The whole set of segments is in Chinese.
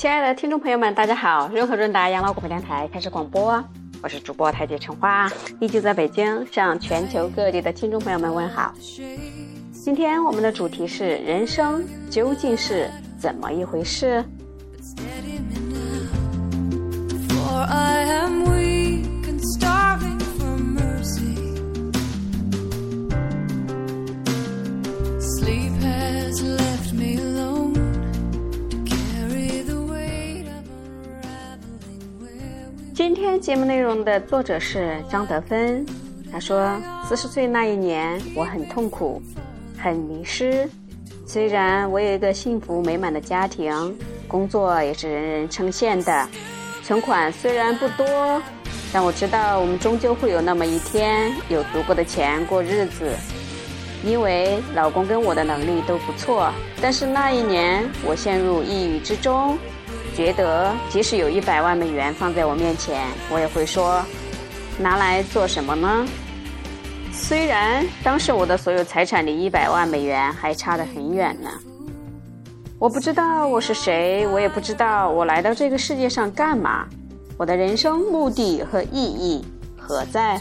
亲爱的听众朋友们，大家好！润和润达养老广播电台开始广播，我是主播太极陈花，依旧在北京向全球各地的听众朋友们问好。今天我们的主题是：人生究竟是怎么一回事？节目内容的作者是张德芬。他说：“四十岁那一年，我很痛苦，很迷失。虽然我有一个幸福美满的家庭，工作也是人人称羡的，存款虽然不多，但我知道我们终究会有那么一天有足够的钱过日子。因为老公跟我的能力都不错，但是那一年我陷入抑郁之中。”觉得即使有一百万美元放在我面前，我也会说，拿来做什么呢？虽然当时我的所有财产离一百万美元还差得很远呢。我不知道我是谁，我也不知道我来到这个世界上干嘛，我的人生目的和意义何在？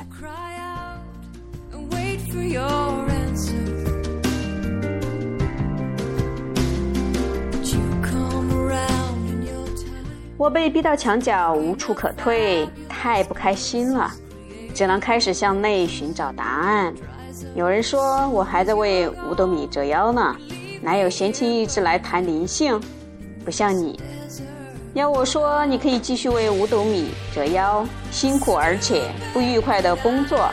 我被逼到墙角，无处可退，太不开心了，只能开始向内寻找答案。有人说我还在为五斗米折腰呢，哪有闲情逸致来谈灵性？不像你，要我说，你可以继续为五斗米折腰，辛苦而且不愉快的工作，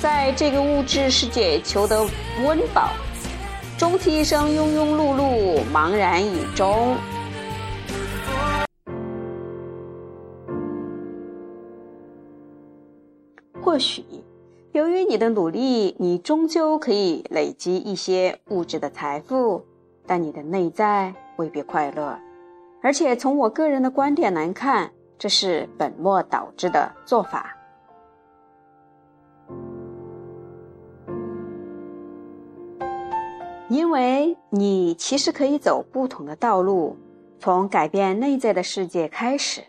在这个物质世界求得温饱，终其一生庸庸碌碌，茫然以终。或许，由于你的努力，你终究可以累积一些物质的财富，但你的内在未必快乐。而且，从我个人的观点来看，这是本末倒置的做法。因为你其实可以走不同的道路，从改变内在的世界开始。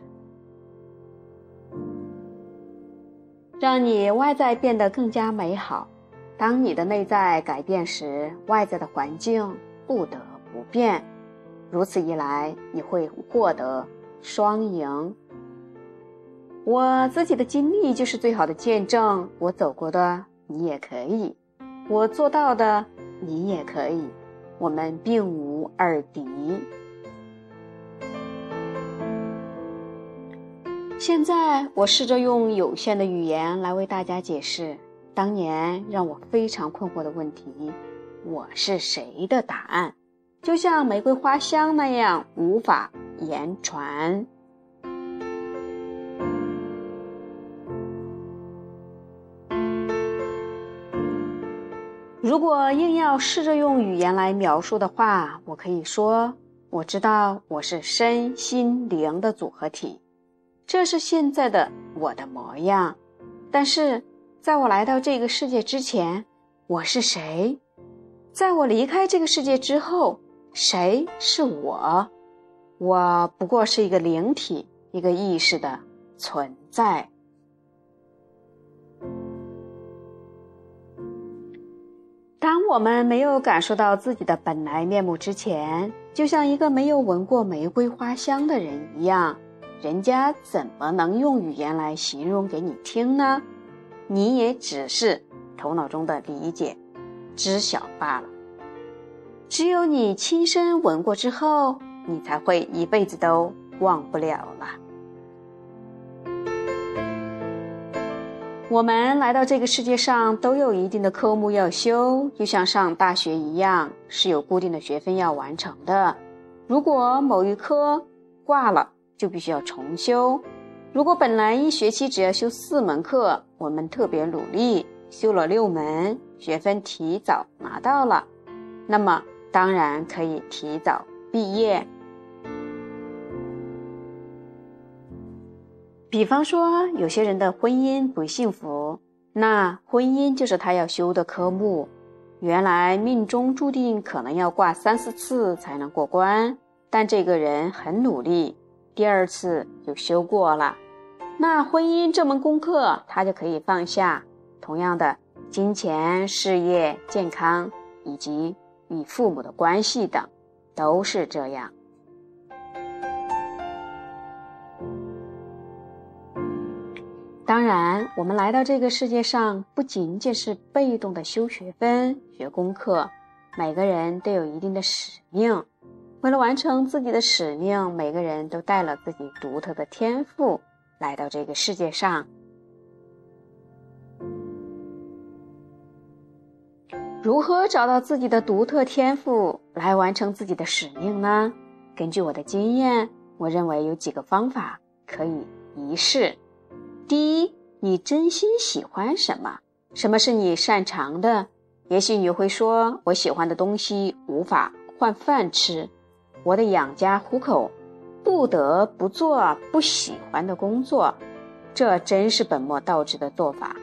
让你外在变得更加美好。当你的内在改变时，外在的环境不得不变。如此一来，你会获得双赢。我自己的经历就是最好的见证。我走过的，你也可以；我做到的，你也可以。我们并无二敌。现在，我试着用有限的语言来为大家解释当年让我非常困惑的问题：我是谁的答案，就像玫瑰花香那样无法言传。如果硬要试着用语言来描述的话，我可以说：我知道我是身心灵的组合体。这是现在的我的模样，但是在我来到这个世界之前，我是谁？在我离开这个世界之后，谁是我？我不过是一个灵体，一个意识的存在。当我们没有感受到自己的本来面目之前，就像一个没有闻过玫瑰花香的人一样。人家怎么能用语言来形容给你听呢？你也只是头脑中的理解、知晓罢了。只有你亲身闻过之后，你才会一辈子都忘不了了。我们来到这个世界上都有一定的科目要修，就像上大学一样，是有固定的学分要完成的。如果某一科挂了，就必须要重修。如果本来一学期只要修四门课，我们特别努力修了六门，学分提早拿到了，那么当然可以提早毕业。比方说，有些人的婚姻不幸福，那婚姻就是他要修的科目。原来命中注定可能要挂三四次才能过关，但这个人很努力。第二次就修过了。那婚姻这门功课，他就可以放下。同样的，金钱、事业、健康以及与父母的关系等，都是这样。当然，我们来到这个世界上，不仅仅是被动的修学分、学功课，每个人都有一定的使命。为了完成自己的使命，每个人都带了自己独特的天赋来到这个世界上。如何找到自己的独特天赋来完成自己的使命呢？根据我的经验，我认为有几个方法可以一试。第一，你真心喜欢什么？什么是你擅长的？也许你会说，我喜欢的东西无法换饭吃。我的养家糊口，不得不做不喜欢的工作，这真是本末倒置的做法。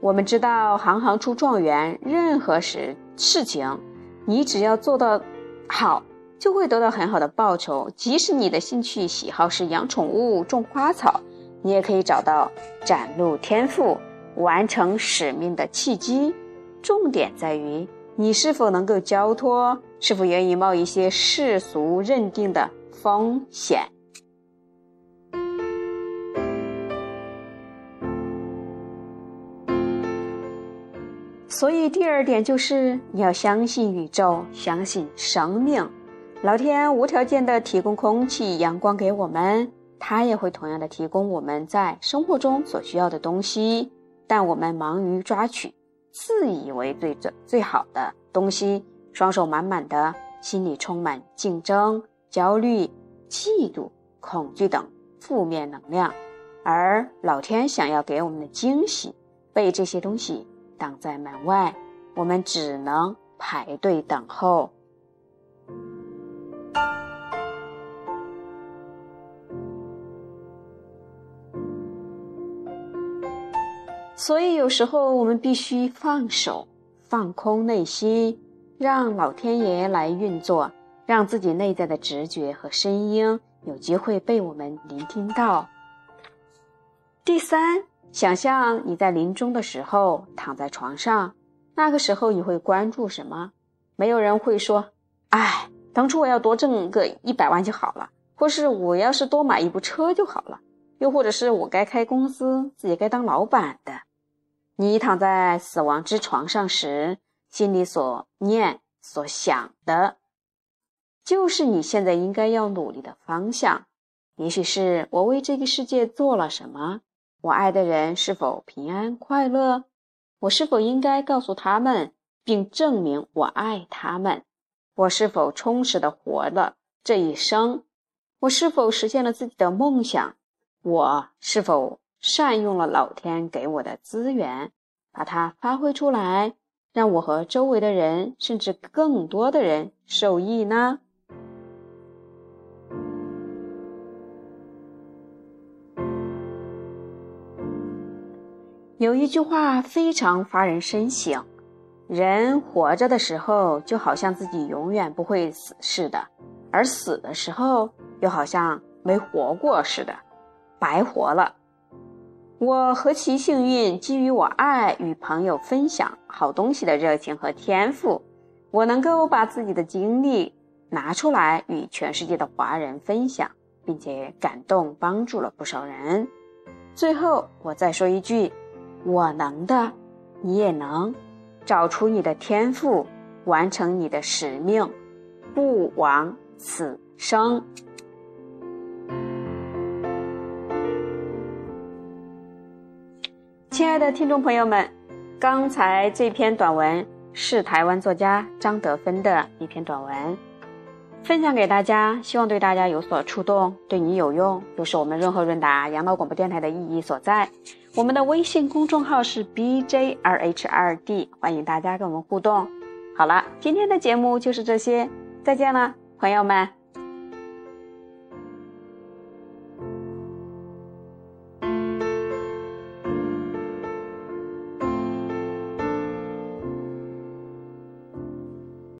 我们知道，行行出状元，任何事事情，你只要做到好，就会得到很好的报酬。即使你的兴趣喜好是养宠物、种花草，你也可以找到展露天赋、完成使命的契机。重点在于你是否能够交托。是否愿意冒一些世俗认定的风险？所以，第二点就是你要相信宇宙，相信生命。老天无条件的提供空气、阳光给我们，他也会同样的提供我们在生活中所需要的东西。但我们忙于抓取自以为最最最好的东西。双手满满的，心里充满竞争、焦虑、嫉妒、恐惧等负面能量，而老天想要给我们的惊喜被这些东西挡在门外，我们只能排队等候。所以有时候我们必须放手，放空内心。让老天爷来运作，让自己内在的直觉和声音有机会被我们聆听到。第三，想象你在临终的时候躺在床上，那个时候你会关注什么？没有人会说：“哎，当初我要多挣个一百万就好了，或是我要是多买一部车就好了，又或者是我该开公司，自己该当老板的。”你躺在死亡之床上时。心里所念、所想的，就是你现在应该要努力的方向。也许是我为这个世界做了什么，我爱的人是否平安快乐，我是否应该告诉他们，并证明我爱他们？我是否充实的活了这一生？我是否实现了自己的梦想？我是否善用了老天给我的资源，把它发挥出来？让我和周围的人，甚至更多的人受益呢？有一句话非常发人深省：人活着的时候，就好像自己永远不会死似的；而死的时候，又好像没活过似的，白活了。我何其幸运！基于我爱与朋友分享好东西的热情和天赋，我能够把自己的经历拿出来与全世界的华人分享，并且感动帮助了不少人。最后，我再说一句：我能的，你也能。找出你的天赋，完成你的使命，不枉此生。亲爱的听众朋友们，刚才这篇短文是台湾作家张德芬的一篇短文，分享给大家，希望对大家有所触动，对你有用，就是我们润和润达养老广播电台的意义所在。我们的微信公众号是 b j r h 2 d 欢迎大家跟我们互动。好了，今天的节目就是这些，再见了，朋友们。